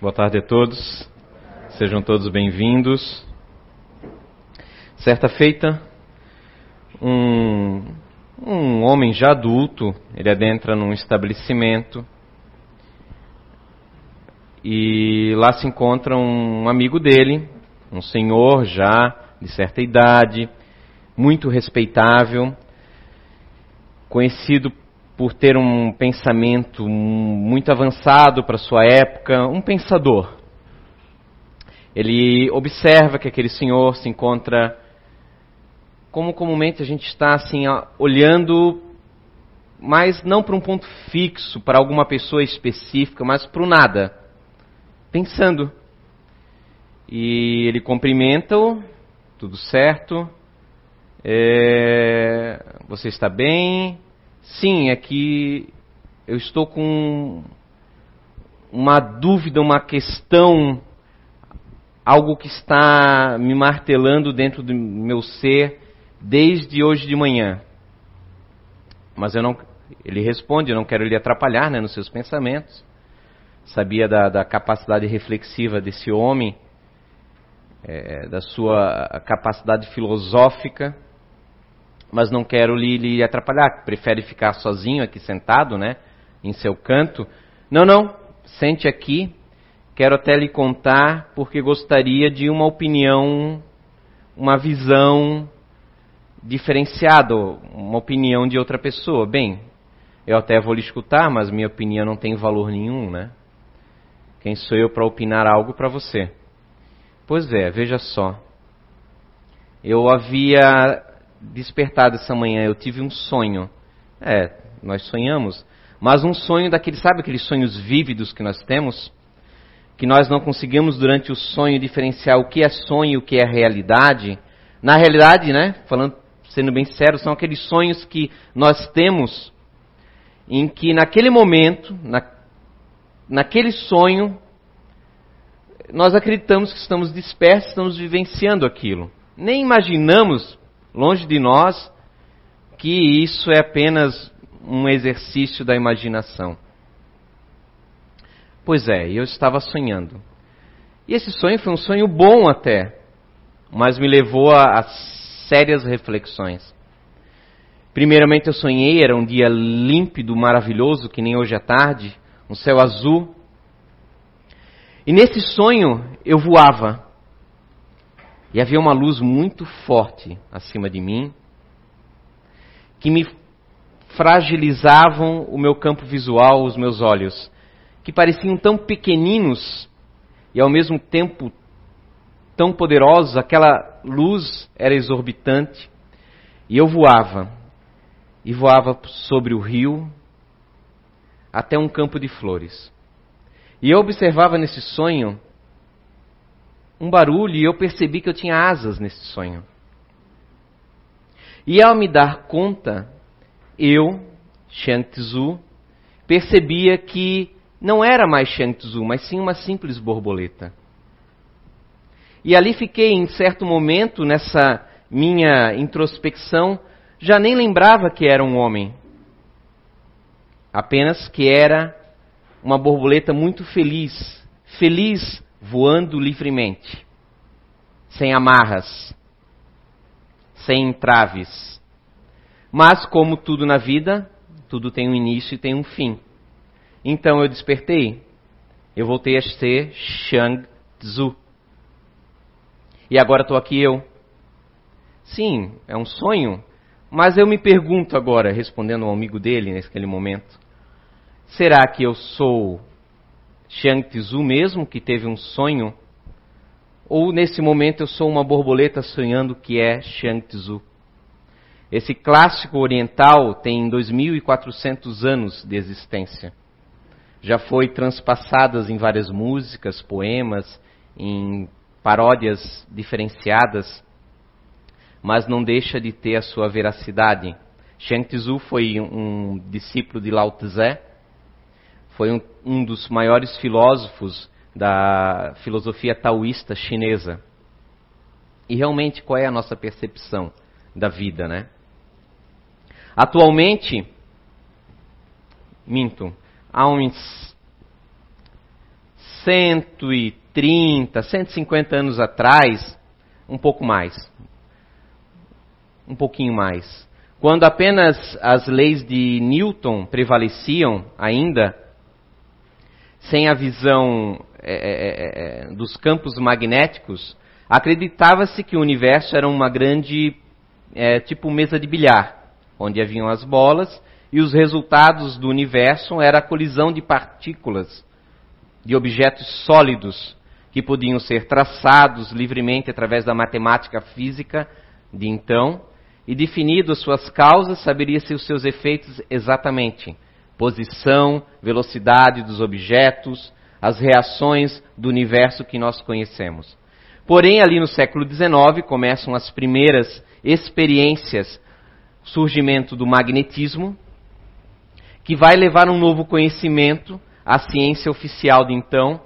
Boa tarde a todos. Sejam todos bem-vindos. Certa feita, um, um homem já adulto, ele adentra num estabelecimento e lá se encontra um amigo dele, um senhor já de certa idade, muito respeitável, conhecido por ter um pensamento muito avançado para sua época, um pensador. Ele observa que aquele senhor se encontra como comumente a gente está assim olhando, mas não para um ponto fixo, para alguma pessoa específica, mas para o nada, pensando. E ele cumprimenta-o, tudo certo, é, você está bem? Sim, é que eu estou com uma dúvida, uma questão, algo que está me martelando dentro do meu ser desde hoje de manhã. Mas eu não, ele responde, eu não quero lhe atrapalhar né, nos seus pensamentos. Sabia da, da capacidade reflexiva desse homem, é, da sua capacidade filosófica mas não quero lhe, lhe atrapalhar. Prefere ficar sozinho aqui sentado, né? Em seu canto. Não, não. Sente aqui. Quero até lhe contar porque gostaria de uma opinião, uma visão diferenciada, uma opinião de outra pessoa. Bem, eu até vou lhe escutar, mas minha opinião não tem valor nenhum, né? Quem sou eu para opinar algo para você? Pois é, veja só. Eu havia despertado essa manhã, eu tive um sonho. É, nós sonhamos, mas um sonho daquele, sabe aqueles sonhos vívidos que nós temos? Que nós não conseguimos durante o sonho diferenciar o que é sonho e o que é realidade. Na realidade, né, falando, sendo bem sério, são aqueles sonhos que nós temos em que naquele momento, na, naquele sonho, nós acreditamos que estamos dispersos, estamos vivenciando aquilo. Nem imaginamos Longe de nós que isso é apenas um exercício da imaginação. Pois é, eu estava sonhando. E esse sonho foi um sonho bom até, mas me levou a, a sérias reflexões. Primeiramente eu sonhei, era um dia límpido, maravilhoso, que nem hoje à tarde, um céu azul. E nesse sonho eu voava. E havia uma luz muito forte acima de mim, que me fragilizavam o meu campo visual, os meus olhos, que pareciam tão pequeninos e ao mesmo tempo tão poderosos, aquela luz era exorbitante, e eu voava, e voava sobre o rio até um campo de flores. E eu observava nesse sonho um barulho e eu percebi que eu tinha asas nesse sonho. E ao me dar conta, eu, Shang Tzu, percebia que não era mais Shang Tzu, mas sim uma simples borboleta. E ali fiquei em certo momento nessa minha introspecção, já nem lembrava que era um homem. Apenas que era uma borboleta muito feliz, feliz voando livremente, sem amarras, sem entraves. Mas, como tudo na vida, tudo tem um início e tem um fim. Então eu despertei. Eu voltei a ser Shang Tzu. E agora estou aqui eu. Sim, é um sonho, mas eu me pergunto agora, respondendo ao amigo dele naquele momento: será que eu sou Xiang Tzu mesmo, que teve um sonho? Ou nesse momento eu sou uma borboleta sonhando que é Xiang Tzu? Esse clássico oriental tem 2.400 anos de existência. Já foi transpassadas em várias músicas, poemas, em paródias diferenciadas, mas não deixa de ter a sua veracidade. Xiang Tzu foi um discípulo de Lao Tse, foi um, um dos maiores filósofos da filosofia taoísta chinesa. E realmente, qual é a nossa percepção da vida, né? Atualmente, minto, há uns 130, 150 anos atrás, um pouco mais. Um pouquinho mais. Quando apenas as leis de Newton prevaleciam ainda, sem a visão é, é, é, é dos campos magnéticos, acreditava-se que o universo era uma grande, é, tipo mesa de bilhar, onde haviam as bolas e os resultados do universo era a colisão de partículas, de objetos sólidos que podiam ser traçados livremente através da matemática física de então, e definido as suas causas, saberia-se os seus efeitos exatamente. Posição, velocidade dos objetos, as reações do universo que nós conhecemos. Porém, ali no século XIX começam as primeiras experiências, surgimento do magnetismo, que vai levar um novo conhecimento à ciência oficial de então,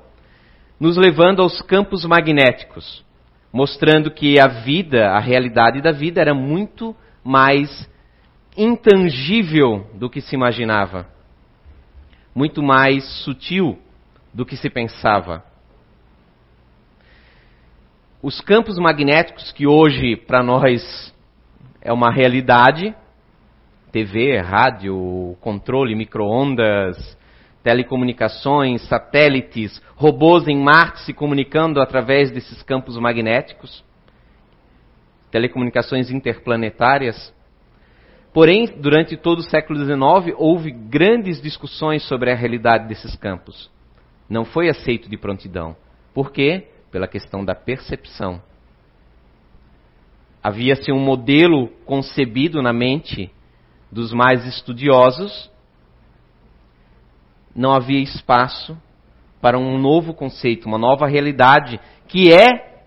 nos levando aos campos magnéticos, mostrando que a vida, a realidade da vida era muito mais intangível do que se imaginava, muito mais sutil do que se pensava. Os campos magnéticos que hoje para nós é uma realidade, TV, rádio, controle, microondas, telecomunicações, satélites, robôs em Marte se comunicando através desses campos magnéticos, telecomunicações interplanetárias. Porém, durante todo o século XIX, houve grandes discussões sobre a realidade desses campos. Não foi aceito de prontidão. Por quê? Pela questão da percepção. Havia-se um modelo concebido na mente dos mais estudiosos, não havia espaço para um novo conceito, uma nova realidade que é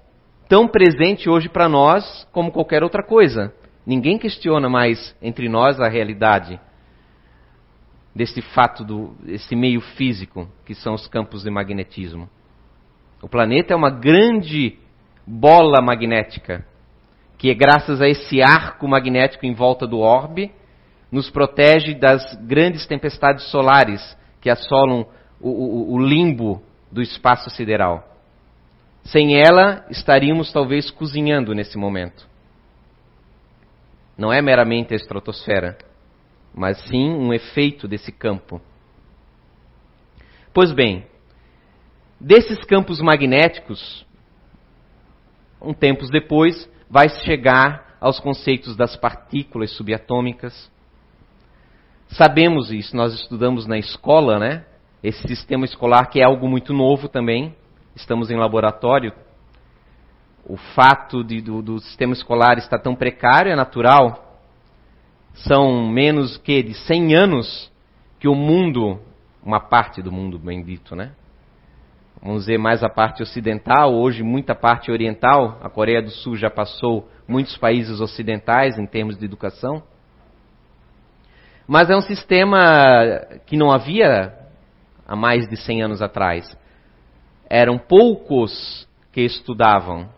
tão presente hoje para nós como qualquer outra coisa. Ninguém questiona mais entre nós a realidade desse fato, do, desse meio físico que são os campos de magnetismo. O planeta é uma grande bola magnética que, graças a esse arco magnético em volta do orbe, nos protege das grandes tempestades solares que assolam o, o, o limbo do espaço sideral. Sem ela, estaríamos talvez cozinhando nesse momento. Não é meramente a estratosfera, mas sim um efeito desse campo. Pois bem, desses campos magnéticos, um tempos depois, vai chegar aos conceitos das partículas subatômicas, Sabemos isso, nós estudamos na escola, né? Esse sistema escolar que é algo muito novo também. Estamos em laboratório. O fato de, do, do sistema escolar estar tão precário é natural. São menos que de 100 anos que o mundo, uma parte do mundo bendito, né? Vamos dizer mais a parte ocidental, hoje muita parte oriental. A Coreia do Sul já passou muitos países ocidentais em termos de educação. Mas é um sistema que não havia há mais de 100 anos atrás. Eram poucos que estudavam.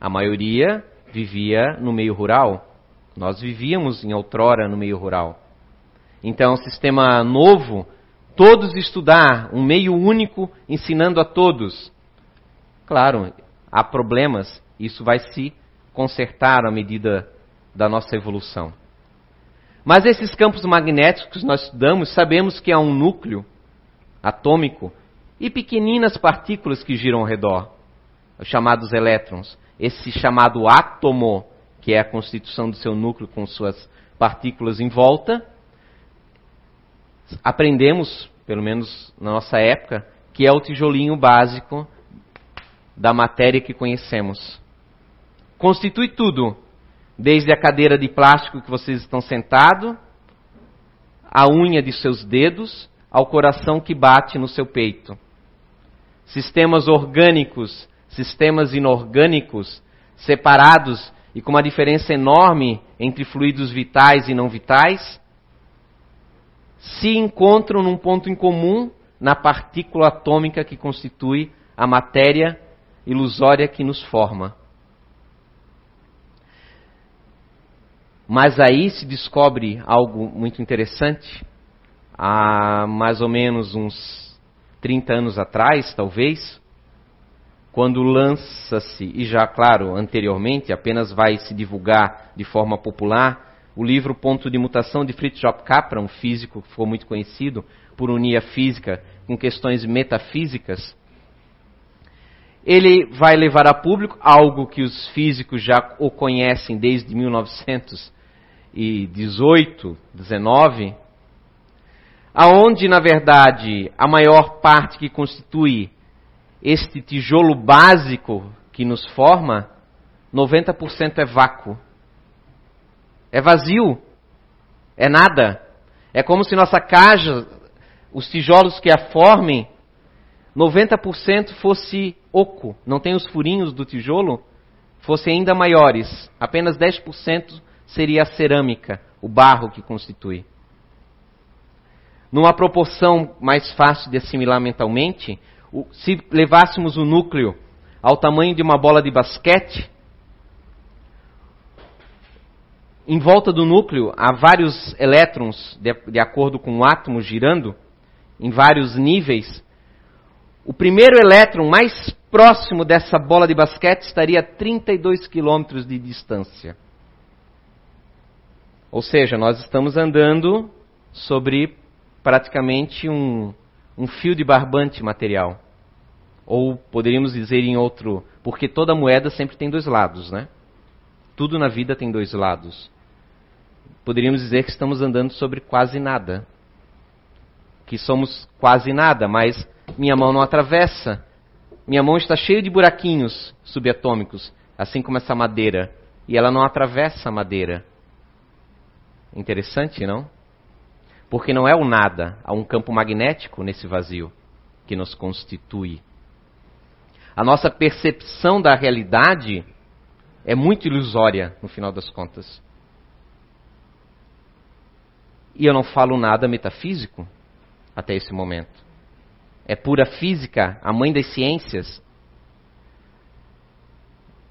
A maioria vivia no meio rural. Nós vivíamos em outrora no meio rural. Então, é sistema novo, todos estudar, um meio único ensinando a todos. Claro, há problemas, isso vai se consertar à medida da nossa evolução. Mas esses campos magnéticos que nós estudamos, sabemos que há um núcleo atômico e pequeninas partículas que giram ao redor, os chamados elétrons. Esse chamado átomo, que é a constituição do seu núcleo com suas partículas em volta, aprendemos, pelo menos na nossa época, que é o tijolinho básico da matéria que conhecemos. Constitui tudo Desde a cadeira de plástico que vocês estão sentados, a unha de seus dedos, ao coração que bate no seu peito. Sistemas orgânicos, sistemas inorgânicos, separados e com uma diferença enorme entre fluidos vitais e não vitais, se encontram num ponto em comum na partícula atômica que constitui a matéria ilusória que nos forma. Mas aí se descobre algo muito interessante. Há mais ou menos uns 30 anos atrás, talvez, quando lança-se, e já, claro, anteriormente, apenas vai se divulgar de forma popular, o livro Ponto de Mutação de Fritjof Capra, um físico que ficou muito conhecido por unir a física com questões metafísicas, ele vai levar a público algo que os físicos já o conhecem desde 1918, 19, aonde na verdade a maior parte que constitui este tijolo básico que nos forma, 90% é vácuo. É vazio. É nada. É como se nossa caixa, os tijolos que a formem, 90% fosse oco, não tem os furinhos do tijolo, fossem ainda maiores. Apenas 10% seria a cerâmica, o barro que constitui. Numa proporção mais fácil de assimilar mentalmente, se levássemos o núcleo ao tamanho de uma bola de basquete, em volta do núcleo há vários elétrons, de, de acordo com o átomo girando, em vários níveis. O primeiro elétron mais próximo dessa bola de basquete estaria a 32 quilômetros de distância. Ou seja, nós estamos andando sobre praticamente um, um fio de barbante material. Ou poderíamos dizer em outro, porque toda moeda sempre tem dois lados, né? Tudo na vida tem dois lados. Poderíamos dizer que estamos andando sobre quase nada. Que somos quase nada, mas minha mão não atravessa. Minha mão está cheia de buraquinhos subatômicos, assim como essa madeira. E ela não atravessa a madeira. Interessante, não? Porque não é o nada, há um campo magnético nesse vazio que nos constitui. A nossa percepção da realidade é muito ilusória, no final das contas. E eu não falo nada metafísico até esse momento. É pura física, a mãe das ciências.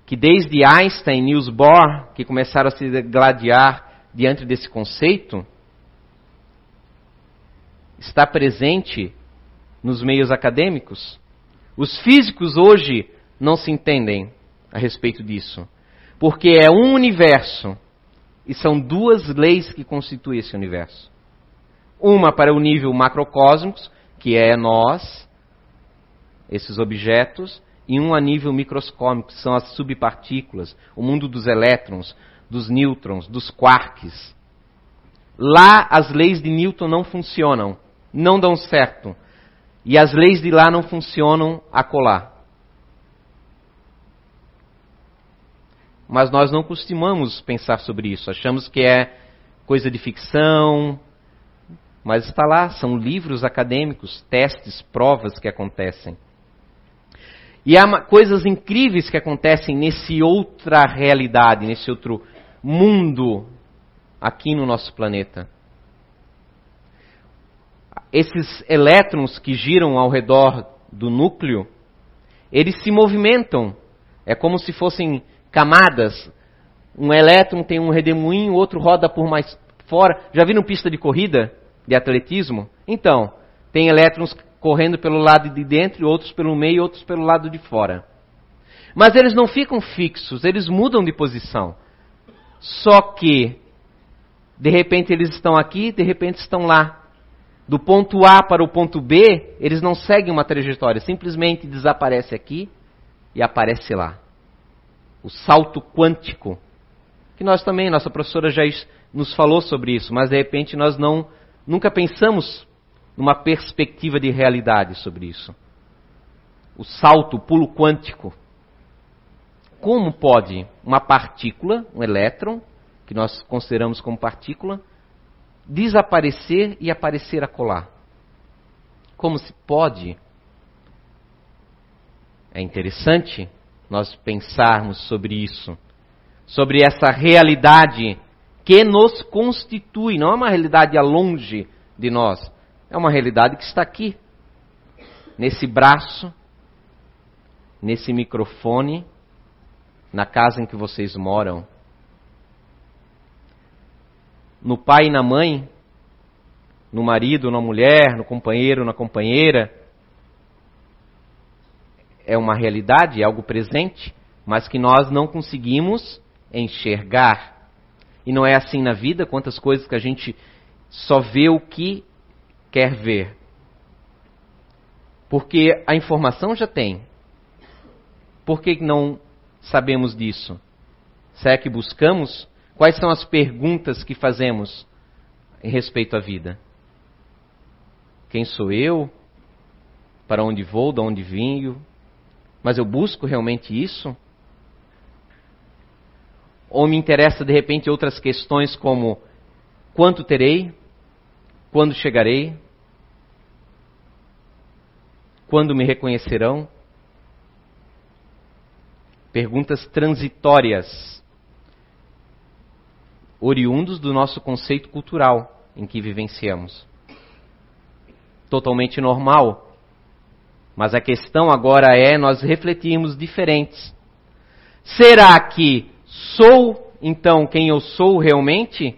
Que desde Einstein e Niels Bohr, que começaram a se gladiar diante desse conceito, está presente nos meios acadêmicos. Os físicos hoje não se entendem a respeito disso, porque é um universo e são duas leis que constituem esse universo. Uma para o nível macrocósmico, que é nós, esses objetos, e um a nível microscópico, que são as subpartículas, o mundo dos elétrons, dos nêutrons, dos quarks. Lá as leis de Newton não funcionam não dão certo. E as leis de lá não funcionam a colar. Mas nós não costumamos pensar sobre isso. Achamos que é coisa de ficção. Mas está lá, são livros acadêmicos, testes, provas que acontecem. E há coisas incríveis que acontecem nesse outra realidade, nesse outro mundo aqui no nosso planeta esses elétrons que giram ao redor do núcleo, eles se movimentam. É como se fossem camadas. Um elétron tem um redemoinho, outro roda por mais fora. Já viram pista de corrida, de atletismo? Então, tem elétrons correndo pelo lado de dentro, outros pelo meio, outros pelo lado de fora. Mas eles não ficam fixos, eles mudam de posição. Só que, de repente eles estão aqui, de repente estão lá do ponto A para o ponto B, eles não seguem uma trajetória, simplesmente desaparece aqui e aparece lá. O salto quântico, que nós também, nossa professora já nos falou sobre isso, mas de repente nós não nunca pensamos numa perspectiva de realidade sobre isso. O salto, o pulo quântico. Como pode uma partícula, um elétron, que nós consideramos como partícula, desaparecer e aparecer a colar. Como se pode? É interessante nós pensarmos sobre isso, sobre essa realidade que nos constitui, não é uma realidade a longe de nós, é uma realidade que está aqui, nesse braço, nesse microfone, na casa em que vocês moram no pai e na mãe, no marido, na mulher, no companheiro, na companheira, é uma realidade, é algo presente, mas que nós não conseguimos enxergar. E não é assim na vida, quantas coisas que a gente só vê o que quer ver. Porque a informação já tem. Por que não sabemos disso? Será que buscamos? Quais são as perguntas que fazemos em respeito à vida? Quem sou eu? Para onde vou? De onde vinho? Mas eu busco realmente isso? Ou me interessa de repente outras questões como quanto terei? Quando chegarei? Quando me reconhecerão? Perguntas transitórias, oriundos do nosso conceito cultural em que vivenciamos. Totalmente normal. Mas a questão agora é nós refletirmos diferentes. Será que sou então quem eu sou realmente?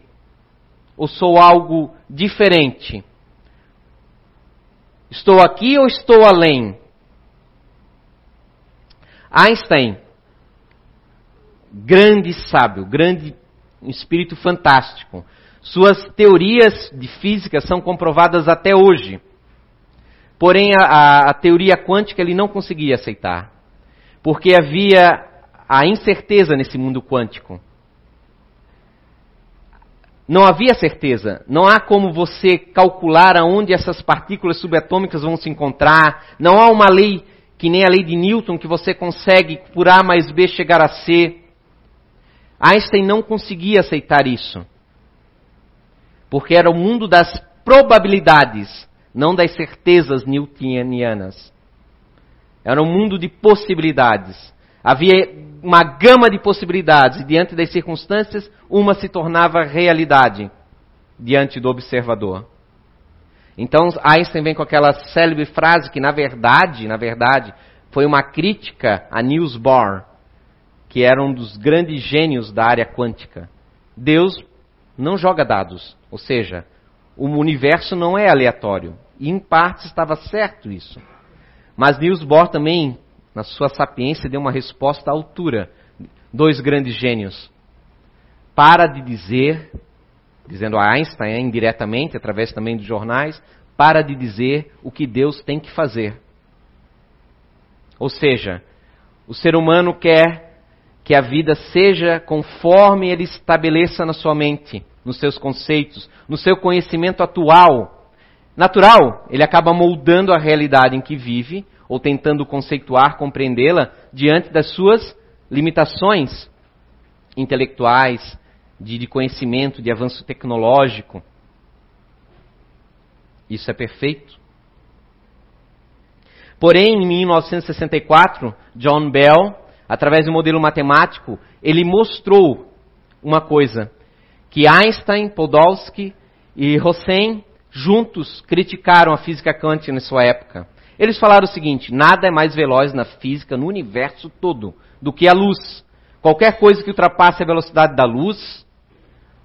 Ou sou algo diferente? Estou aqui ou estou além? Einstein, grande sábio, grande espírito fantástico. Suas teorias de física são comprovadas até hoje. Porém, a, a, a teoria quântica ele não conseguia aceitar. Porque havia a incerteza nesse mundo quântico. Não havia certeza. Não há como você calcular aonde essas partículas subatômicas vão se encontrar. Não há uma lei que nem a lei de Newton que você consegue por A mais B chegar a C. Einstein não conseguia aceitar isso. Porque era o mundo das probabilidades, não das certezas newtonianas. Era um mundo de possibilidades. Havia uma gama de possibilidades e diante das circunstâncias, uma se tornava realidade diante do observador. Então Einstein vem com aquela célebre frase que na verdade, na verdade, foi uma crítica a Niels Bohr, que era um dos grandes gênios da área quântica. Deus não joga dados, ou seja, o universo não é aleatório. E em parte estava certo isso. Mas Niels Bohr também na sua sapiência, deu uma resposta à altura. Dois grandes gênios. Para de dizer, dizendo a Einstein indiretamente, através também dos jornais, para de dizer o que Deus tem que fazer. Ou seja, o ser humano quer que a vida seja conforme ele estabeleça na sua mente, nos seus conceitos, no seu conhecimento atual. Natural, ele acaba moldando a realidade em que vive, ou tentando conceituar, compreendê-la diante das suas limitações intelectuais, de, de conhecimento, de avanço tecnológico. Isso é perfeito. Porém, em 1964, John Bell, através do modelo matemático, ele mostrou uma coisa que Einstein, Podolsky e Rosen juntos criticaram a física quântica na sua época. Eles falaram o seguinte: nada é mais veloz na física, no universo todo, do que a luz. Qualquer coisa que ultrapasse a velocidade da luz,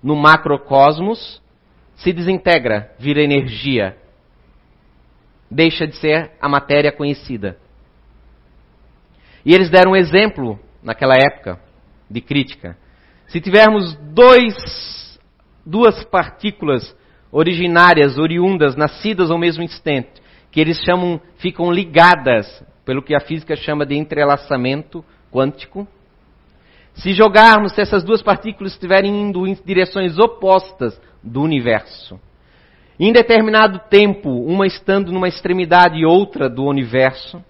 no macrocosmos, se desintegra, vira energia. Deixa de ser a matéria conhecida. E eles deram um exemplo, naquela época, de crítica. Se tivermos dois, duas partículas originárias, oriundas, nascidas ao mesmo instante, que eles chamam, ficam ligadas, pelo que a física chama de entrelaçamento quântico. Se jogarmos, se essas duas partículas estiverem indo em direções opostas do universo, em determinado tempo, uma estando numa extremidade e outra do universo,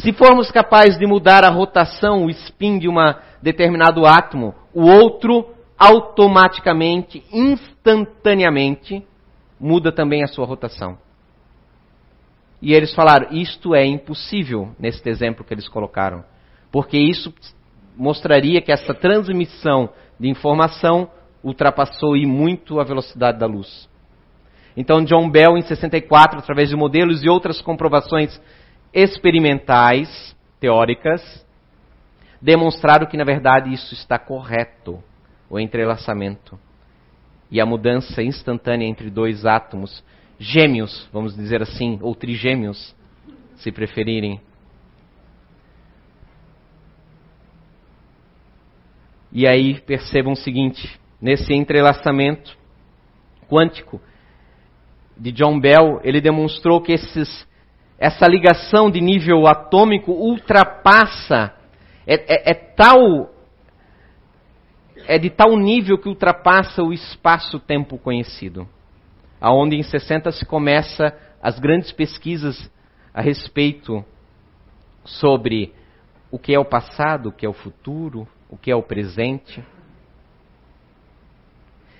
se formos capazes de mudar a rotação, o spin de um determinado átomo, o outro automaticamente, instantaneamente, muda também a sua rotação. E eles falaram: isto é impossível, nesse exemplo que eles colocaram. Porque isso mostraria que essa transmissão de informação ultrapassou e muito a velocidade da luz. Então, John Bell, em 64, através de modelos e outras comprovações experimentais, teóricas, demonstraram que, na verdade, isso está correto, o entrelaçamento. E a mudança instantânea entre dois átomos, gêmeos, vamos dizer assim, ou trigêmeos, se preferirem. E aí percebam o seguinte: nesse entrelaçamento quântico de John Bell, ele demonstrou que esses essa ligação de nível atômico ultrapassa, é, é, é tal é de tal nível que ultrapassa o espaço-tempo conhecido. Aonde em 60 se começa as grandes pesquisas a respeito sobre o que é o passado, o que é o futuro, o que é o presente.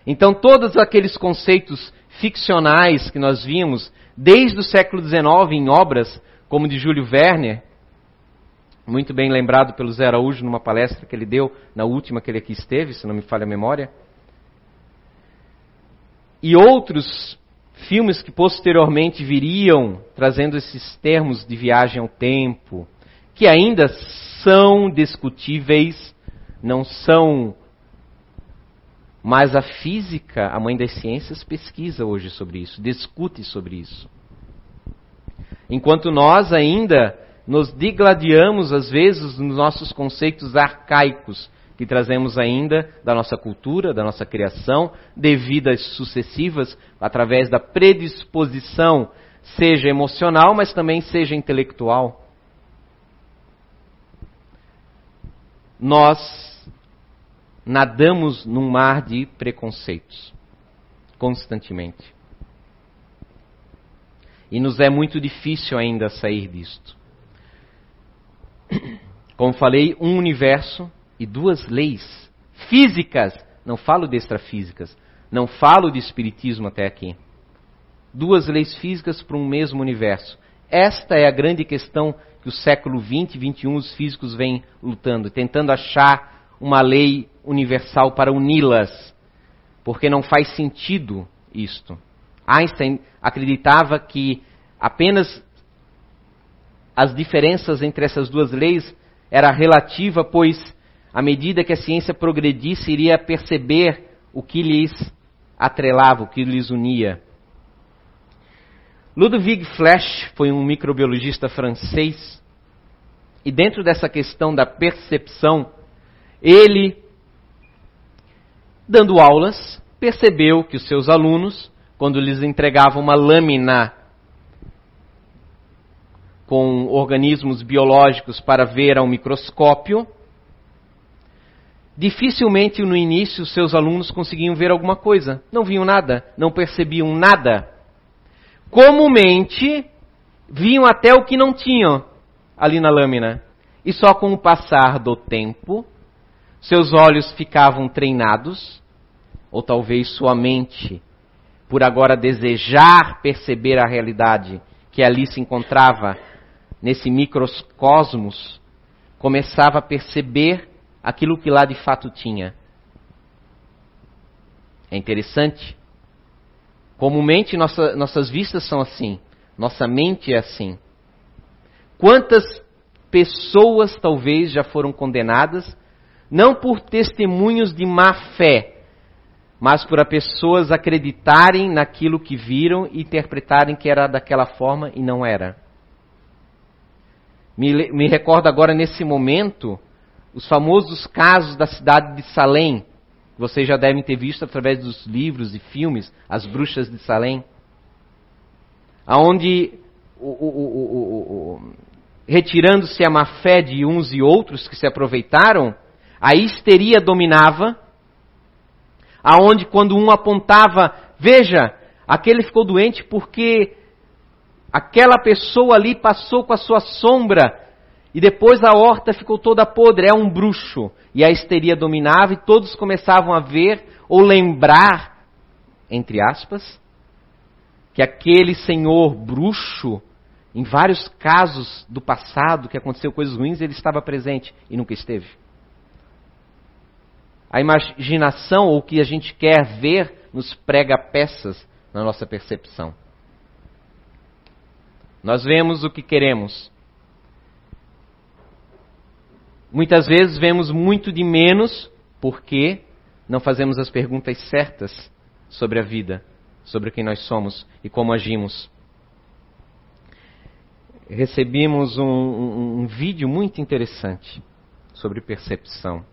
Então, todos aqueles conceitos ficcionais que nós vimos desde o século XIX em obras como de Júlio Werner, muito bem lembrado pelo Zé Araújo numa palestra que ele deu na última que ele aqui esteve, se não me falha a memória. E outros filmes que posteriormente viriam trazendo esses termos de viagem ao tempo, que ainda são discutíveis, não são. Mas a física, a mãe das ciências, pesquisa hoje sobre isso, discute sobre isso. Enquanto nós ainda nos digladiamos, às vezes, nos nossos conceitos arcaicos que trazemos ainda da nossa cultura, da nossa criação, devidas sucessivas, através da predisposição, seja emocional, mas também seja intelectual. Nós nadamos num mar de preconceitos, constantemente. E nos é muito difícil ainda sair disto. Como falei, um universo e duas leis físicas. Não falo de extrafísicas. Não falo de espiritismo até aqui. Duas leis físicas para um mesmo universo. Esta é a grande questão que o século 20 e 21 os físicos vêm lutando, tentando achar uma lei universal para uni-las, porque não faz sentido isto. Einstein acreditava que apenas as diferenças entre essas duas leis era relativa, pois à medida que a ciência progredisse, iria perceber o que lhes atrelava, o que lhes unia. Ludwig Flash foi um microbiologista francês e dentro dessa questão da percepção, ele, dando aulas, percebeu que os seus alunos, quando lhes entregavam uma lâmina com organismos biológicos para ver ao microscópio, dificilmente no início seus alunos conseguiam ver alguma coisa. Não viam nada, não percebiam nada. Comumente, viam até o que não tinham ali na lâmina. E só com o passar do tempo, seus olhos ficavam treinados, ou talvez sua mente, por agora desejar perceber a realidade que ali se encontrava, nesse microcosmos, começava a perceber aquilo que lá de fato tinha. É interessante. Comumente nossa, nossas vistas são assim, nossa mente é assim. Quantas pessoas talvez já foram condenadas, não por testemunhos de má fé, mas por pessoas acreditarem naquilo que viram e interpretarem que era daquela forma e não era. Me, me recordo agora nesse momento os famosos casos da cidade de Salem, que vocês já devem ter visto através dos livros e filmes, As Bruxas de Salem, aonde retirando-se a má fé de uns e outros que se aproveitaram, a histeria dominava, aonde quando um apontava, veja, aquele ficou doente porque Aquela pessoa ali passou com a sua sombra e depois a horta ficou toda podre, é um bruxo. E a histeria dominava e todos começavam a ver ou lembrar, entre aspas, que aquele senhor bruxo, em vários casos do passado que aconteceu coisas ruins, ele estava presente e nunca esteve. A imaginação ou o que a gente quer ver nos prega peças na nossa percepção. Nós vemos o que queremos. Muitas vezes vemos muito de menos porque não fazemos as perguntas certas sobre a vida, sobre quem nós somos e como agimos. Recebemos um, um, um vídeo muito interessante sobre percepção.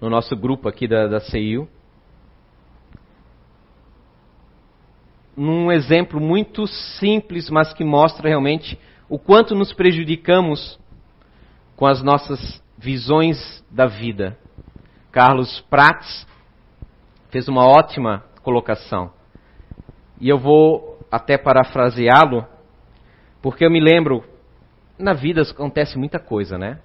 No nosso grupo aqui da, da CIU. Num exemplo muito simples, mas que mostra realmente o quanto nos prejudicamos com as nossas visões da vida. Carlos Prats fez uma ótima colocação. E eu vou até parafraseá-lo, porque eu me lembro, na vida acontece muita coisa, né?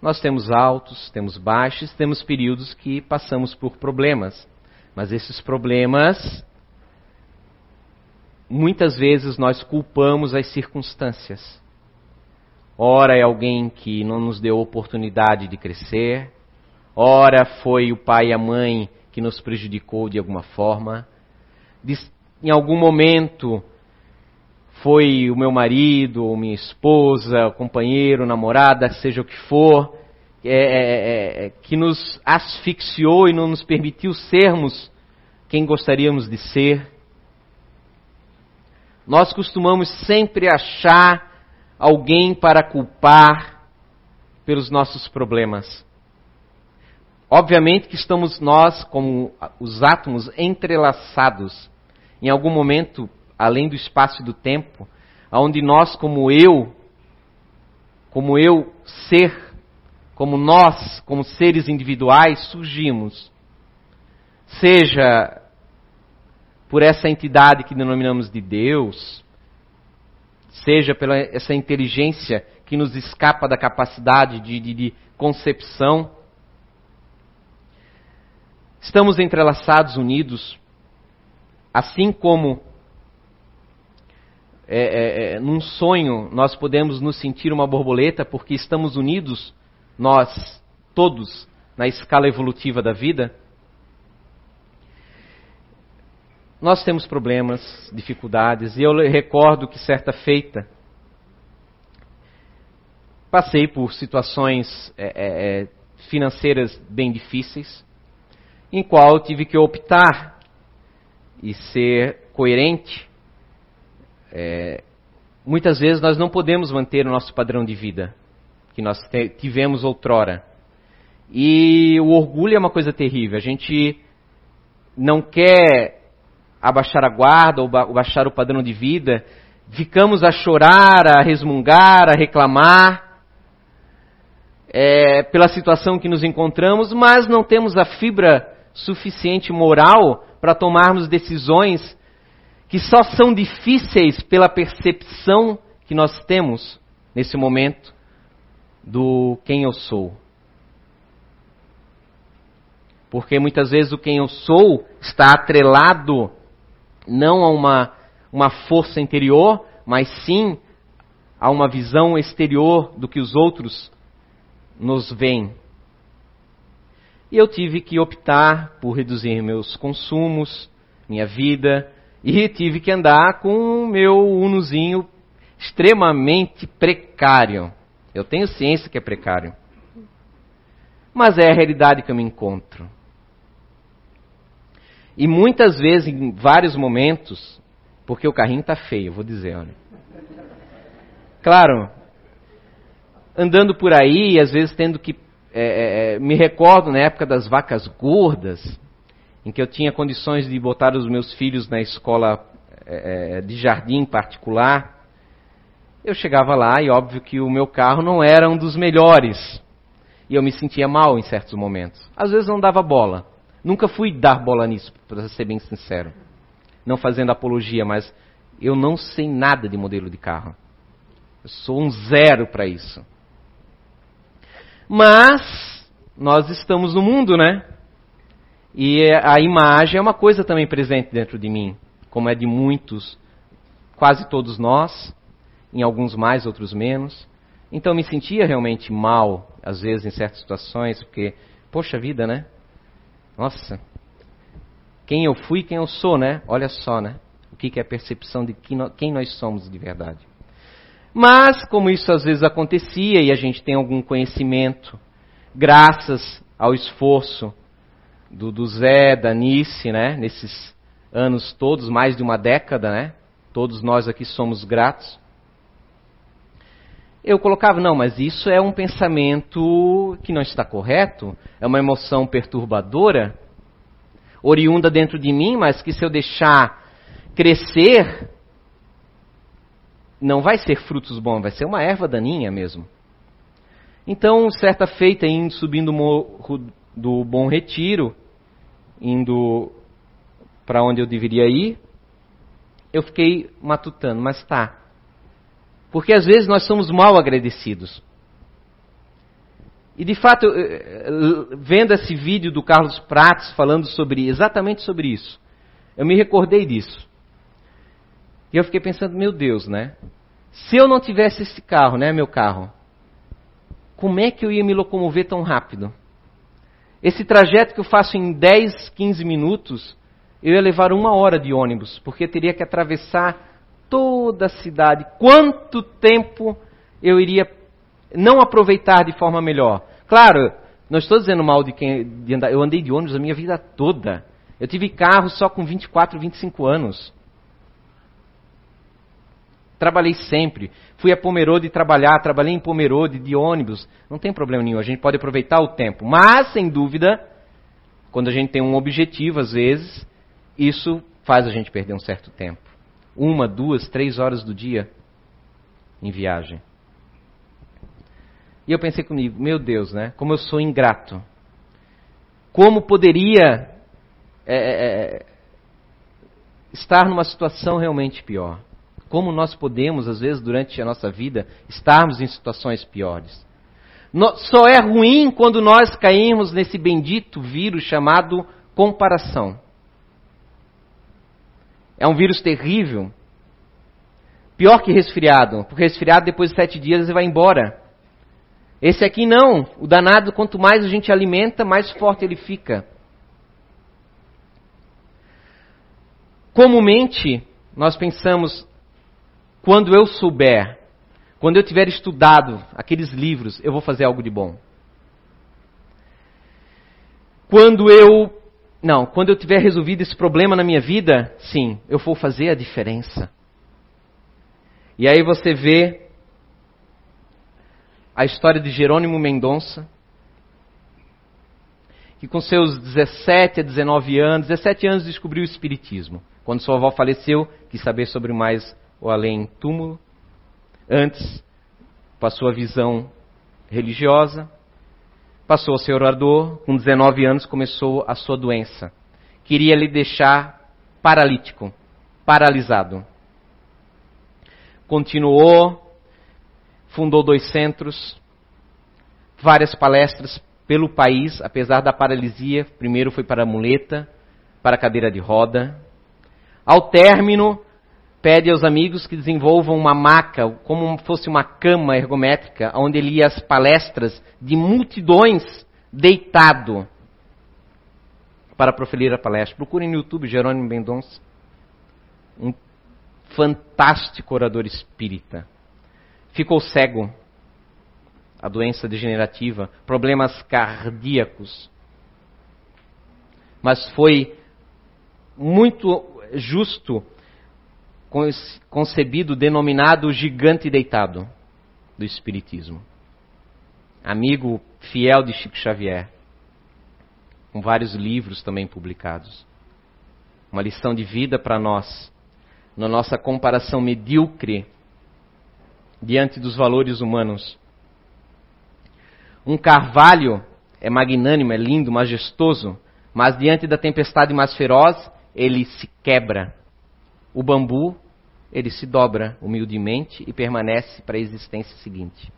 Nós temos altos, temos baixos, temos períodos que passamos por problemas. Mas esses problemas, muitas vezes nós culpamos as circunstâncias. Ora é alguém que não nos deu oportunidade de crescer, ora foi o pai e a mãe que nos prejudicou de alguma forma. Em algum momento foi o meu marido, ou minha esposa, companheiro, namorada, seja o que for, é, é, é, é, que nos asfixiou e não nos permitiu sermos quem gostaríamos de ser. Nós costumamos sempre achar alguém para culpar pelos nossos problemas. Obviamente que estamos nós, como os átomos, entrelaçados. Em algum momento, além do espaço e do tempo, onde nós, como eu, como eu ser, como nós, como seres individuais, surgimos. Seja por essa entidade que denominamos de Deus, seja pela essa inteligência que nos escapa da capacidade de, de, de concepção. Estamos entrelaçados, unidos, assim como é, é, é, num sonho nós podemos nos sentir uma borboleta porque estamos unidos, nós todos, na escala evolutiva da vida. Nós temos problemas, dificuldades, e eu recordo que certa feita passei por situações é, é, é financeiras bem difíceis, em qual tive que optar e ser coerente. É, muitas vezes nós não podemos manter o nosso padrão de vida que nós tivemos outrora. E o orgulho é uma coisa terrível. A gente não quer abaixar a guarda ou baixar o padrão de vida. Ficamos a chorar, a resmungar, a reclamar é, pela situação que nos encontramos, mas não temos a fibra suficiente moral para tomarmos decisões que só são difíceis pela percepção que nós temos nesse momento do quem eu sou. Porque muitas vezes o quem eu sou está atrelado não a uma, uma força interior, mas sim a uma visão exterior do que os outros nos veem. E eu tive que optar por reduzir meus consumos, minha vida, e tive que andar com o meu unozinho extremamente precário. Eu tenho ciência que é precário. Mas é a realidade que eu me encontro. E muitas vezes, em vários momentos, porque o carrinho está feio, vou dizer, olha. Claro, andando por aí, às vezes tendo que é, é, é, me recordo na época das vacas gordas, em que eu tinha condições de botar os meus filhos na escola é, de jardim particular. Eu chegava lá e óbvio que o meu carro não era um dos melhores. E eu me sentia mal em certos momentos. Às vezes não dava bola. Nunca fui dar bola nisso, para ser bem sincero. Não fazendo apologia, mas eu não sei nada de modelo de carro. Eu sou um zero para isso. Mas nós estamos no mundo, né? E a imagem é uma coisa também presente dentro de mim, como é de muitos, quase todos nós, em alguns mais, outros menos. Então me sentia realmente mal, às vezes, em certas situações, porque, poxa vida, né? Nossa, quem eu fui, quem eu sou, né? Olha só, né? O que é a percepção de quem nós somos de verdade. Mas, como isso às vezes acontecia e a gente tem algum conhecimento, graças ao esforço do, do Zé, da Nice, né, nesses anos todos, mais de uma década, né, todos nós aqui somos gratos. eu colocava, não, mas isso é um pensamento que não está correto, é uma emoção perturbadora, oriunda dentro de mim, mas que se eu deixar crescer, não vai ser frutos bons, vai ser uma erva daninha mesmo. Então, certa feita, indo subindo o morro do Bom Retiro, indo para onde eu deveria ir, eu fiquei matutando, mas tá. Porque às vezes nós somos mal agradecidos. E de fato, vendo esse vídeo do Carlos Prates falando sobre exatamente sobre isso, eu me recordei disso. E eu fiquei pensando, meu Deus, né? Se eu não tivesse esse carro, né, meu carro, como é que eu ia me locomover tão rápido? Esse trajeto que eu faço em 10, 15 minutos, eu ia levar uma hora de ônibus, porque teria que atravessar toda a cidade. Quanto tempo eu iria não aproveitar de forma melhor? Claro, não estou dizendo mal de quem de andar. Eu andei de ônibus a minha vida toda. Eu tive carro só com 24, 25 anos. Trabalhei sempre. Fui a Pomerode trabalhar, trabalhei em Pomerode de ônibus. Não tem problema nenhum, a gente pode aproveitar o tempo. Mas, sem dúvida, quando a gente tem um objetivo, às vezes, isso faz a gente perder um certo tempo. Uma, duas, três horas do dia em viagem. E eu pensei comigo, meu Deus, né? Como eu sou ingrato. Como poderia é, é, é estar numa situação realmente pior? Como nós podemos, às vezes, durante a nossa vida, estarmos em situações piores? Só é ruim quando nós caímos nesse bendito vírus chamado comparação. É um vírus terrível. Pior que resfriado, porque resfriado depois de sete dias ele vai embora. Esse aqui não. O danado, quanto mais a gente alimenta, mais forte ele fica. Comumente, nós pensamos, quando eu souber, quando eu tiver estudado aqueles livros, eu vou fazer algo de bom. Quando eu. Não, quando eu tiver resolvido esse problema na minha vida, sim, eu vou fazer a diferença. E aí você vê a história de Jerônimo Mendonça, que com seus 17 a 19 anos, 17 anos descobriu o Espiritismo. Quando sua avó faleceu, quis saber sobre mais o além túmulo. Antes, passou a visão religiosa, passou a ser orador, com 19 anos começou a sua doença. Queria lhe deixar paralítico, paralisado. Continuou, fundou dois centros, várias palestras pelo país, apesar da paralisia. Primeiro foi para a muleta, para a cadeira de roda. Ao término, pede aos amigos que desenvolvam uma maca, como fosse uma cama ergométrica, onde ele ia às palestras de multidões deitado para proferir a palestra. Procurem no YouTube Jerônimo Mendonça, um fantástico orador espírita. Ficou cego, a doença degenerativa, problemas cardíacos. Mas foi muito justo concebido, denominado gigante deitado do Espiritismo. Amigo fiel de Chico Xavier, com vários livros também publicados. Uma lição de vida para nós, na nossa comparação medíocre diante dos valores humanos. Um carvalho é magnânimo, é lindo, majestoso, mas diante da tempestade mais feroz, ele se quebra. O bambu ele se dobra humildemente e permanece para a existência seguinte.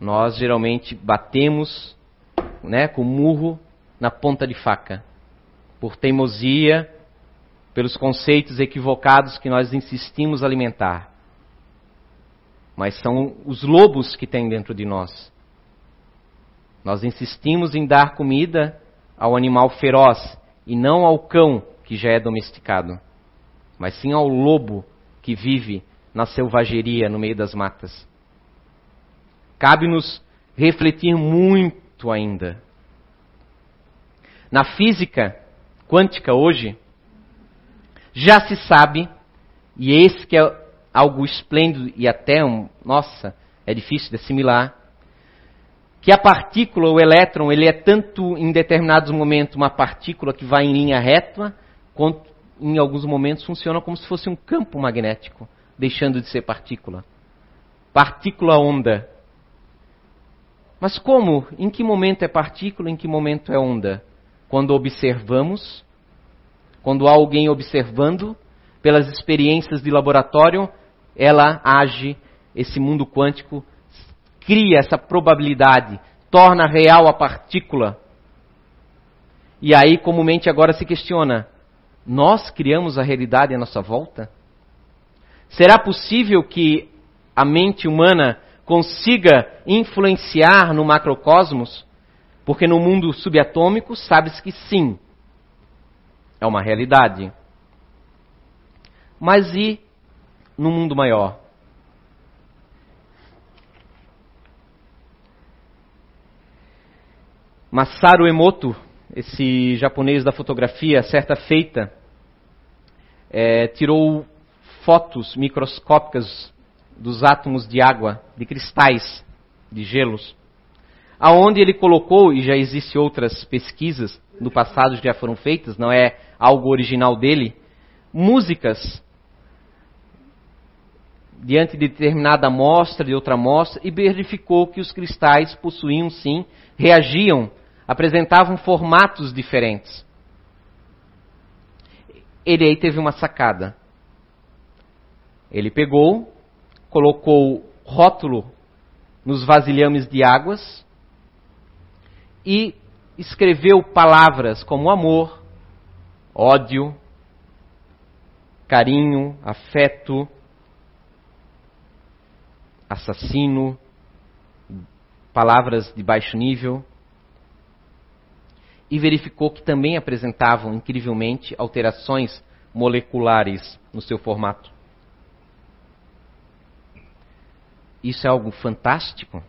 Nós geralmente batemos né, com murro na ponta de faca, por teimosia, pelos conceitos equivocados que nós insistimos alimentar. Mas são os lobos que tem dentro de nós. Nós insistimos em dar comida ao animal feroz e não ao cão que já é domesticado mas sim ao lobo que vive na selvageria no meio das matas. Cabe-nos refletir muito ainda. Na física quântica hoje, já se sabe, e esse que é algo esplêndido e até um, nossa, é difícil de assimilar, que a partícula, o elétron, ele é tanto em determinados momentos uma partícula que vai em linha reta, quanto em alguns momentos funciona como se fosse um campo magnético, deixando de ser partícula. Partícula onda. Mas como? Em que momento é partícula, em que momento é onda? Quando observamos, quando há alguém observando, pelas experiências de laboratório, ela age, esse mundo quântico cria essa probabilidade, torna real a partícula. E aí, comumente, agora se questiona: nós criamos a realidade à nossa volta? Será possível que a mente humana consiga influenciar no macrocosmos? Porque no mundo subatômico sabe-se que sim, é uma realidade. Mas e no mundo maior? Masaru Emoto, esse japonês da fotografia, certa feita, é, tirou fotos microscópicas dos átomos de água, de cristais, de gelos, aonde ele colocou, e já existem outras pesquisas no passado já foram feitas, não é algo original dele, músicas diante de determinada amostra, de outra amostra, e verificou que os cristais possuíam sim, reagiam, apresentavam formatos diferentes. Ele aí teve uma sacada. Ele pegou, colocou rótulo nos vasilhames de águas e escreveu palavras como amor, ódio, carinho, afeto, assassino, palavras de baixo nível, e verificou que também apresentavam incrivelmente alterações moleculares no seu formato. Isso é algo fantástico.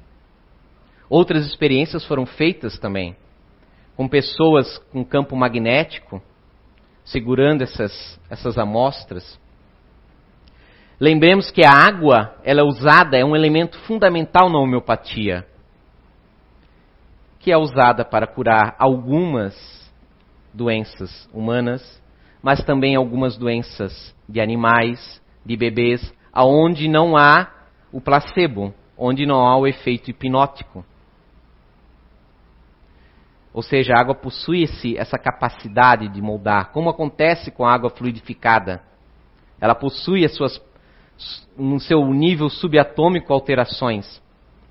Outras experiências foram feitas também, com pessoas com campo magnético, segurando essas, essas amostras. Lembremos que a água, ela é usada, é um elemento fundamental na homeopatia, que é usada para curar algumas doenças humanas, mas também algumas doenças de animais, de bebês, aonde não há o placebo, onde não há o efeito hipnótico. Ou seja, a água possui essa capacidade de moldar, como acontece com a água fluidificada. Ela possui as suas, no seu nível subatômico alterações,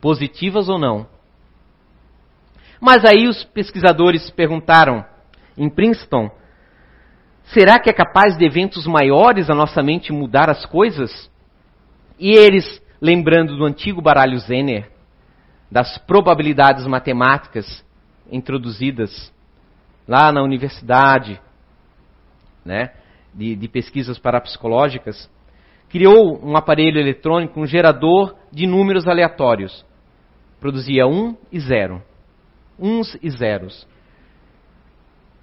positivas ou não. Mas aí os pesquisadores perguntaram, em Princeton, será que é capaz de eventos maiores a nossa mente mudar as coisas? E eles lembrando do antigo baralho Zener, das probabilidades matemáticas introduzidas lá na universidade, né, de, de pesquisas parapsicológicas, criou um aparelho eletrônico, um gerador de números aleatórios. Produzia um e zero. Uns e zeros.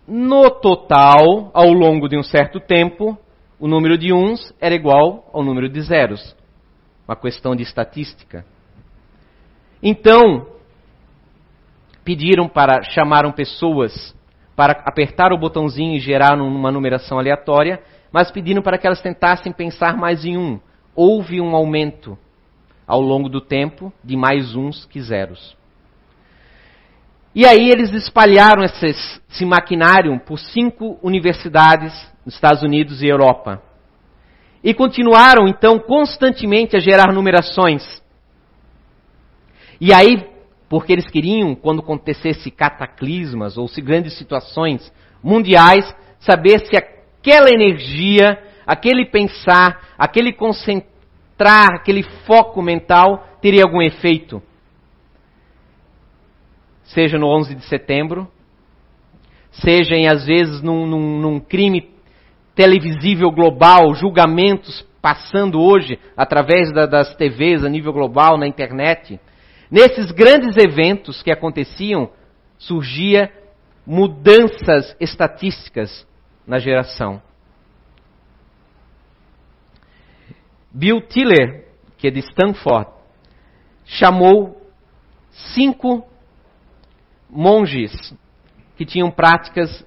No total, ao longo de um certo tempo, o número de uns era igual ao número de zeros uma questão de estatística. Então, pediram para, chamaram pessoas para apertar o botãozinho e gerar uma numeração aleatória, mas pediram para que elas tentassem pensar mais em um. Houve um aumento ao longo do tempo de mais uns que zeros. E aí eles espalharam esse maquinário por cinco universidades nos Estados Unidos e Europa. E continuaram então constantemente a gerar numerações. E aí, porque eles queriam, quando acontecesse cataclismas ou se grandes situações mundiais, saber se aquela energia, aquele pensar, aquele concentrar, aquele foco mental teria algum efeito. Seja no 11 de setembro, seja em, às vezes num, num, num crime televisível global, julgamentos passando hoje através da, das TVs a nível global, na internet. Nesses grandes eventos que aconteciam, surgia mudanças estatísticas na geração. Bill Tiller, que é de Stanford, chamou cinco monges que tinham práticas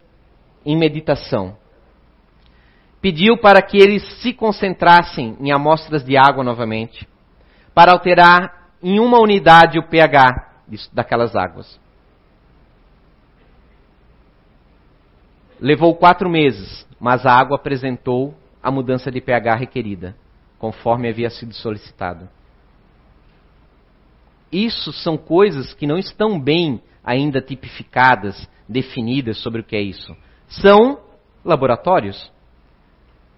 em meditação. Pediu para que eles se concentrassem em amostras de água novamente, para alterar em uma unidade o pH daquelas águas. Levou quatro meses, mas a água apresentou a mudança de pH requerida, conforme havia sido solicitado. Isso são coisas que não estão bem ainda tipificadas, definidas sobre o que é isso. São laboratórios,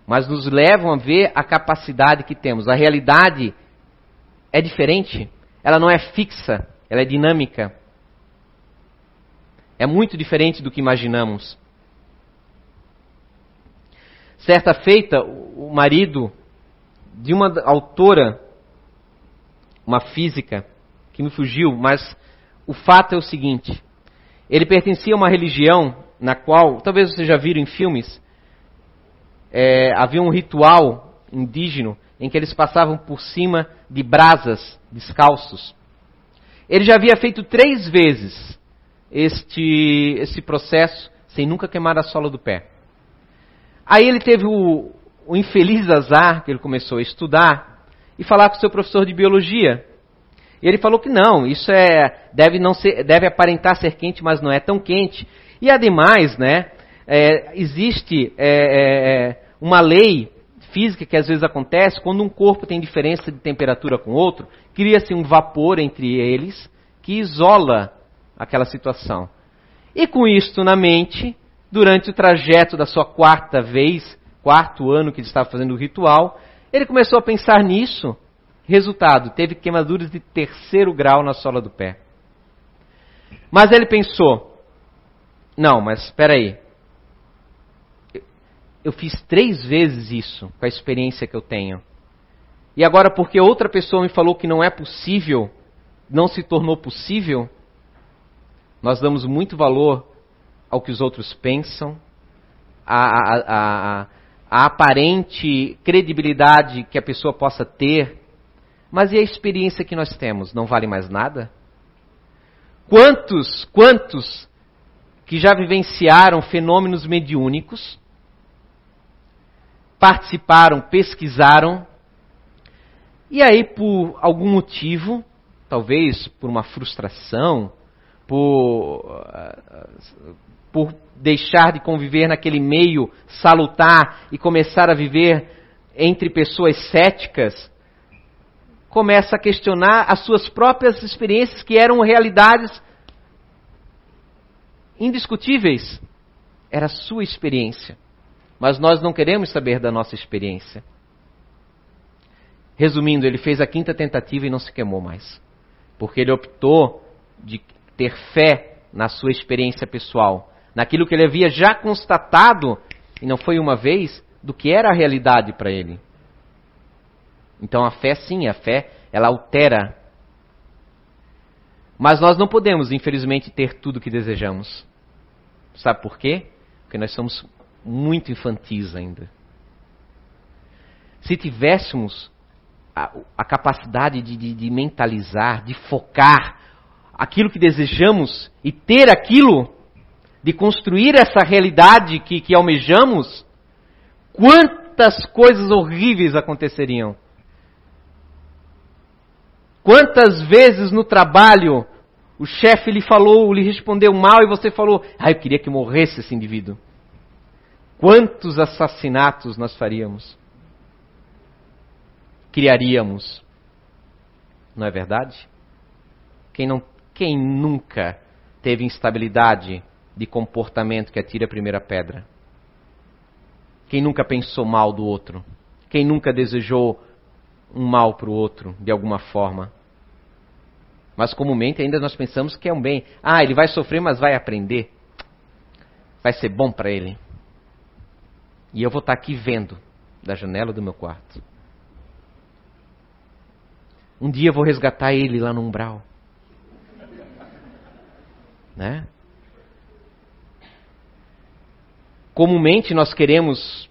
mas nos levam a ver a capacidade que temos. A realidade é diferente, ela não é fixa, ela é dinâmica. É muito diferente do que imaginamos. Certa feita, o marido de uma autora, uma física, que me fugiu, mas o fato é o seguinte: ele pertencia a uma religião na qual, talvez vocês já viram em filmes, é, havia um ritual indígena em que eles passavam por cima de brasas descalços. Ele já havia feito três vezes este, esse processo sem nunca queimar a sola do pé. Aí ele teve o, o infeliz azar que ele começou a estudar e falar com o seu professor de biologia. E ele falou que não, isso é deve não ser, deve aparentar ser quente, mas não é tão quente. E ademais, né, é, existe é, é, é, uma lei física que às vezes acontece quando um corpo tem diferença de temperatura com outro, cria-se um vapor entre eles que isola aquela situação. E com isto na mente, durante o trajeto da sua quarta vez, quarto ano que ele estava fazendo o ritual, ele começou a pensar nisso Resultado, teve queimaduras de terceiro grau na sola do pé. Mas ele pensou: não, mas espera aí. Eu fiz três vezes isso com a experiência que eu tenho. E agora, porque outra pessoa me falou que não é possível, não se tornou possível, nós damos muito valor ao que os outros pensam, a, a, a, a aparente credibilidade que a pessoa possa ter mas e a experiência que nós temos? Não vale mais nada? Quantos, quantos que já vivenciaram fenômenos mediúnicos, participaram, pesquisaram, e aí por algum motivo, talvez por uma frustração, por, por deixar de conviver naquele meio salutar e começar a viver entre pessoas céticas, começa a questionar as suas próprias experiências que eram realidades indiscutíveis. Era a sua experiência. Mas nós não queremos saber da nossa experiência. Resumindo, ele fez a quinta tentativa e não se queimou mais. Porque ele optou de ter fé na sua experiência pessoal, naquilo que ele havia já constatado, e não foi uma vez, do que era a realidade para ele. Então a fé, sim, a fé, ela altera. Mas nós não podemos, infelizmente, ter tudo o que desejamos. Sabe por quê? Porque nós somos muito infantis ainda. Se tivéssemos a, a capacidade de, de, de mentalizar, de focar aquilo que desejamos e ter aquilo, de construir essa realidade que, que almejamos, quantas coisas horríveis aconteceriam. Quantas vezes no trabalho o chefe lhe falou, lhe respondeu mal e você falou, ah, eu queria que morresse esse indivíduo. Quantos assassinatos nós faríamos? Criaríamos. Não é verdade? Quem, não, quem nunca teve instabilidade de comportamento que atira a primeira pedra? Quem nunca pensou mal do outro? Quem nunca desejou um mal para o outro, de alguma forma. Mas comumente ainda nós pensamos que é um bem. Ah, ele vai sofrer, mas vai aprender. Vai ser bom para ele. E eu vou estar tá aqui vendo da janela do meu quarto. Um dia eu vou resgatar ele lá no umbral. Né? Comumente nós queremos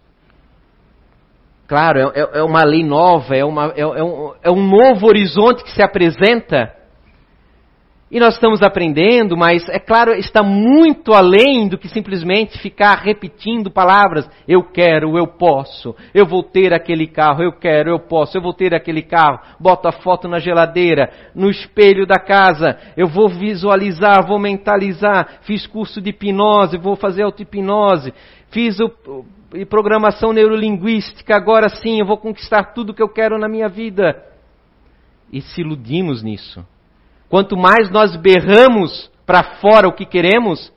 Claro, é, é, é uma lei nova, é, uma, é, é, um, é um novo horizonte que se apresenta. E nós estamos aprendendo, mas é claro, está muito além do que simplesmente ficar repetindo palavras. Eu quero, eu posso, eu vou ter aquele carro, eu quero, eu posso, eu vou ter aquele carro. Bota a foto na geladeira, no espelho da casa. Eu vou visualizar, vou mentalizar. Fiz curso de hipnose, vou fazer auto-hipnose. Fiz o, e programação neurolinguística, agora sim eu vou conquistar tudo que eu quero na minha vida. E se iludimos nisso. Quanto mais nós berramos para fora o que queremos,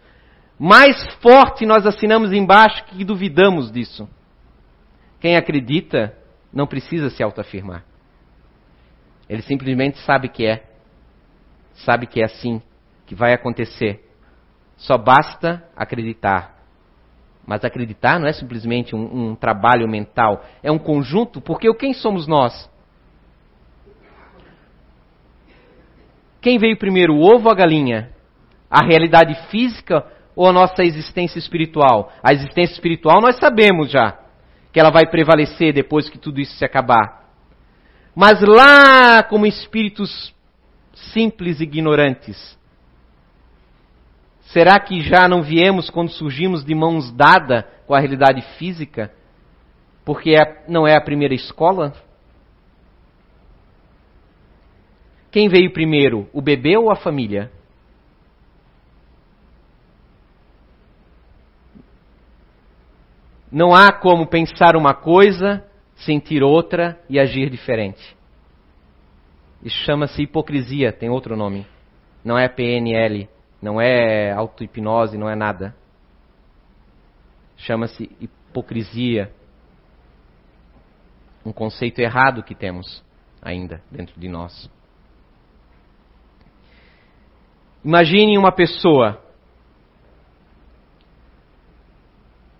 mais forte nós assinamos embaixo que duvidamos disso. Quem acredita não precisa se autoafirmar. Ele simplesmente sabe que é. Sabe que é assim, que vai acontecer. Só basta acreditar. Mas acreditar não é simplesmente um, um trabalho mental, é um conjunto, porque quem somos nós? Quem veio primeiro, o ovo ou a galinha? A realidade física ou a nossa existência espiritual? A existência espiritual nós sabemos já que ela vai prevalecer depois que tudo isso se acabar. Mas lá, como espíritos simples e ignorantes, Será que já não viemos quando surgimos de mãos dadas com a realidade física? Porque é, não é a primeira escola? Quem veio primeiro, o bebê ou a família? Não há como pensar uma coisa, sentir outra e agir diferente. Isso chama-se hipocrisia, tem outro nome. Não é PNL, não é auto-hipnose, não é nada. Chama-se hipocrisia. Um conceito errado que temos ainda dentro de nós. Imagine uma pessoa.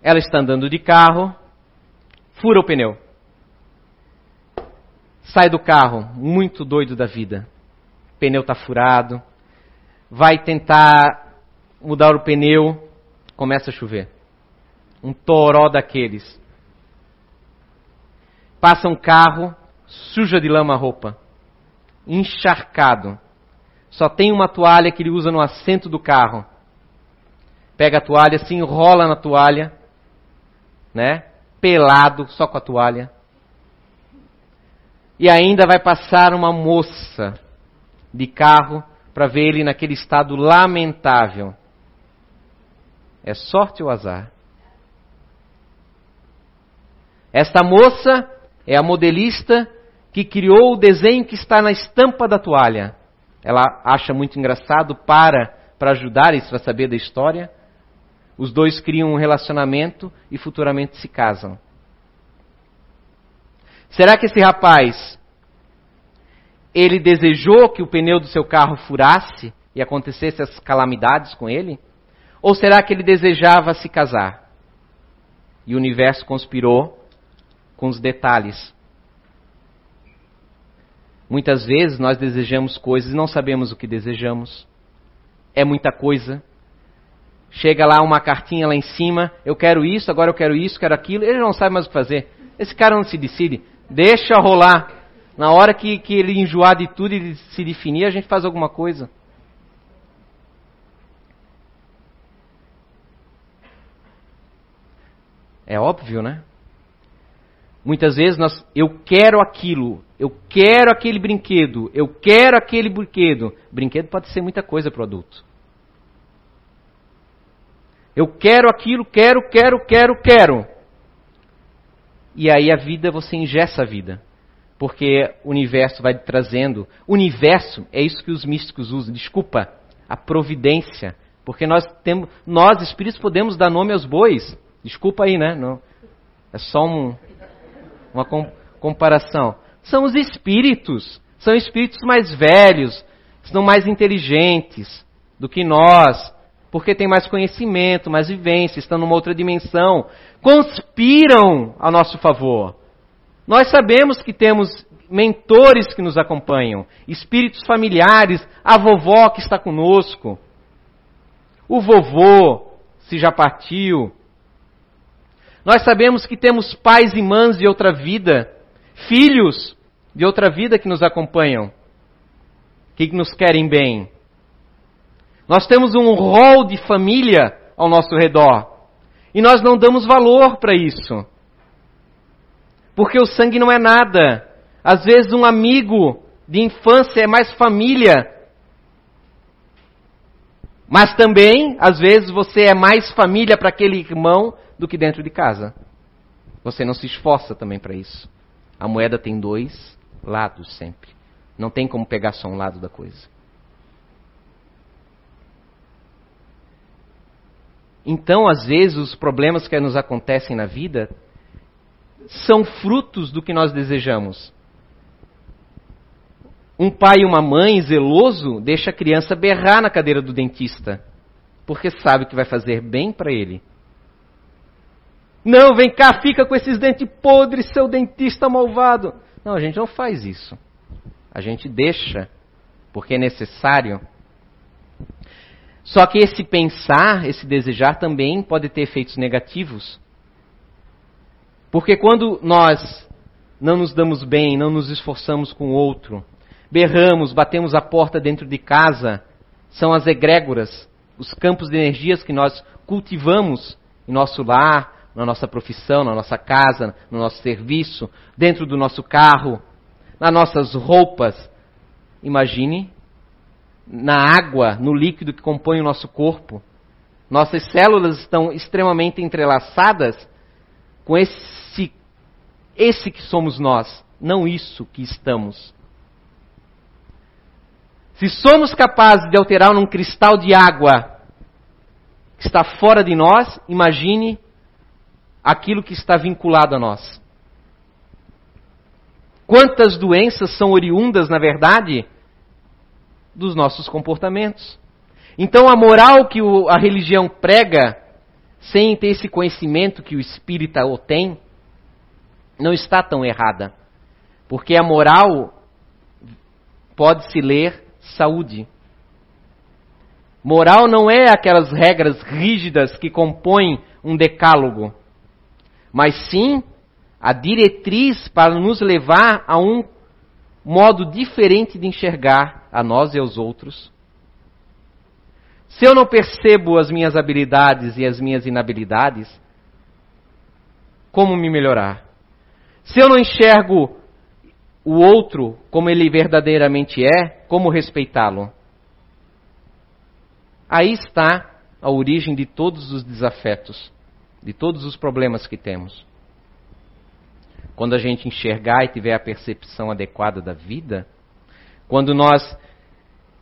Ela está andando de carro, fura o pneu. Sai do carro, muito doido da vida. O pneu está furado, vai tentar mudar o pneu, começa a chover. Um toró daqueles. Passa um carro, suja de lama a roupa, encharcado. Só tem uma toalha que ele usa no assento do carro. Pega a toalha, se enrola na toalha, né? Pelado, só com a toalha. E ainda vai passar uma moça de carro para ver ele naquele estado lamentável. É sorte ou azar? Esta moça é a modelista que criou o desenho que está na estampa da toalha. Ela acha muito engraçado, para para ajudar isso a saber da história. Os dois criam um relacionamento e futuramente se casam. Será que esse rapaz ele desejou que o pneu do seu carro furasse e acontecesse as calamidades com ele? Ou será que ele desejava se casar? E o universo conspirou com os detalhes. Muitas vezes nós desejamos coisas e não sabemos o que desejamos. É muita coisa. Chega lá uma cartinha lá em cima, eu quero isso, agora eu quero isso, quero aquilo, ele não sabe mais o que fazer. Esse cara não se decide. Deixa rolar. Na hora que, que ele enjoar de tudo e se definir, a gente faz alguma coisa. É óbvio, né? Muitas vezes nós, eu quero aquilo, eu quero aquele brinquedo, eu quero aquele brinquedo. Brinquedo pode ser muita coisa para o adulto. Eu quero aquilo, quero, quero, quero, quero. E aí a vida, você ingessa a vida porque o universo vai trazendo. Universo é isso que os místicos usam. Desculpa, a providência, porque nós temos, nós espíritos podemos dar nome aos bois. Desculpa aí, né? Não, é só um, uma com, comparação. São os espíritos, são espíritos mais velhos, são mais inteligentes do que nós, porque têm mais conhecimento, mais vivência, estão numa outra dimensão, conspiram a nosso favor. Nós sabemos que temos mentores que nos acompanham, espíritos familiares, a vovó que está conosco, o vovô, se já partiu. Nós sabemos que temos pais e mães de outra vida, filhos de outra vida que nos acompanham, que nos querem bem. Nós temos um rol de família ao nosso redor e nós não damos valor para isso. Porque o sangue não é nada. Às vezes, um amigo de infância é mais família. Mas também, às vezes, você é mais família para aquele irmão do que dentro de casa. Você não se esforça também para isso. A moeda tem dois lados sempre. Não tem como pegar só um lado da coisa. Então, às vezes, os problemas que nos acontecem na vida são frutos do que nós desejamos. Um pai e uma mãe zeloso deixa a criança berrar na cadeira do dentista, porque sabe que vai fazer bem para ele. Não, vem cá, fica com esses dentes podres, seu dentista malvado. Não, a gente não faz isso. A gente deixa, porque é necessário. Só que esse pensar, esse desejar também pode ter efeitos negativos. Porque quando nós não nos damos bem, não nos esforçamos com o outro, berramos, batemos a porta dentro de casa, são as egrégoras, os campos de energias que nós cultivamos em nosso lar, na nossa profissão, na nossa casa, no nosso serviço, dentro do nosso carro, nas nossas roupas. Imagine na água, no líquido que compõe o nosso corpo. Nossas células estão extremamente entrelaçadas com esse, esse que somos nós, não isso que estamos. Se somos capazes de alterar um cristal de água que está fora de nós, imagine aquilo que está vinculado a nós. Quantas doenças são oriundas, na verdade, dos nossos comportamentos? Então, a moral que a religião prega sem ter esse conhecimento que o espírita o tem, não está tão errada. Porque a moral pode se ler saúde. Moral não é aquelas regras rígidas que compõem um decálogo, mas sim a diretriz para nos levar a um modo diferente de enxergar a nós e aos outros se eu não percebo as minhas habilidades e as minhas inabilidades, como me melhorar? Se eu não enxergo o outro como ele verdadeiramente é, como respeitá-lo? Aí está a origem de todos os desafetos, de todos os problemas que temos. Quando a gente enxergar e tiver a percepção adequada da vida, quando nós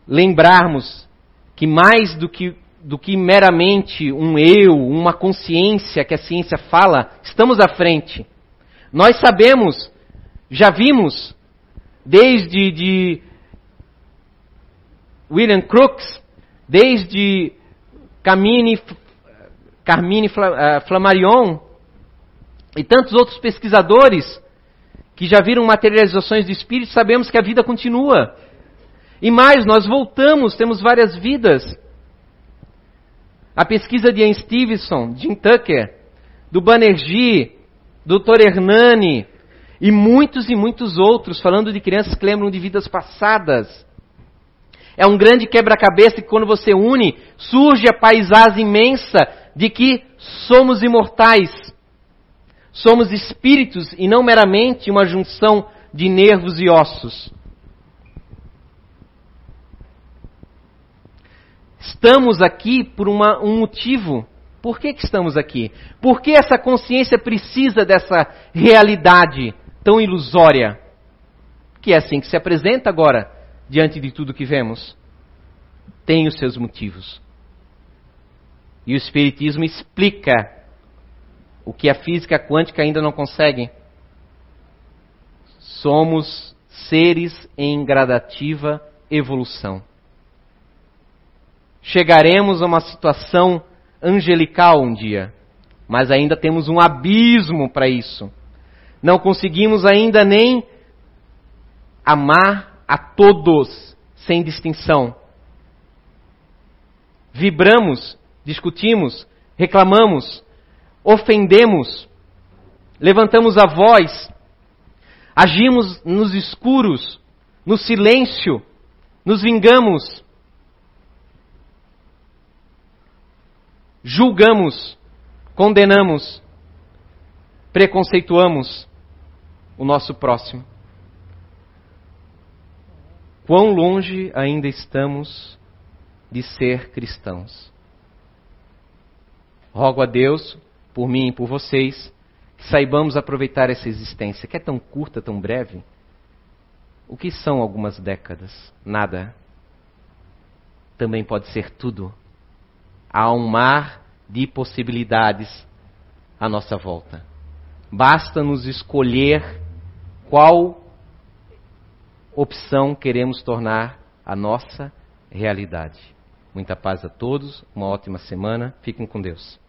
lembrarmos que mais do que, do que meramente um eu, uma consciência que a ciência fala, estamos à frente. Nós sabemos, já vimos, desde de William Crookes, desde Carmine, Carmine eh, Flammarion e tantos outros pesquisadores que já viram materializações do espírito, sabemos que a vida continua. E mais, nós voltamos, temos várias vidas. A pesquisa de Ian Stevenson, Jim Tucker, do Banerjee, Dr. Hernani e muitos e muitos outros, falando de crianças que lembram de vidas passadas. É um grande quebra-cabeça que quando você une, surge a paisagem imensa de que somos imortais. Somos espíritos e não meramente uma junção de nervos e ossos. Estamos aqui por uma, um motivo. Por que, que estamos aqui? Por que essa consciência precisa dessa realidade tão ilusória? Que é assim que se apresenta agora, diante de tudo que vemos. Tem os seus motivos. E o Espiritismo explica o que a física quântica ainda não consegue. Somos seres em gradativa evolução chegaremos a uma situação angelical um dia, mas ainda temos um abismo para isso. Não conseguimos ainda nem amar a todos sem distinção. Vibramos, discutimos, reclamamos, ofendemos levantamos a voz, agimos nos escuros, no silêncio, nos vingamos, julgamos, condenamos, preconceituamos o nosso próximo. Quão longe ainda estamos de ser cristãos. Rogo a Deus, por mim e por vocês, que saibamos aproveitar essa existência, que é tão curta, tão breve. O que são algumas décadas? Nada. Também pode ser tudo. Há um mar de possibilidades à nossa volta. Basta nos escolher qual opção queremos tornar a nossa realidade. Muita paz a todos, uma ótima semana, fiquem com Deus.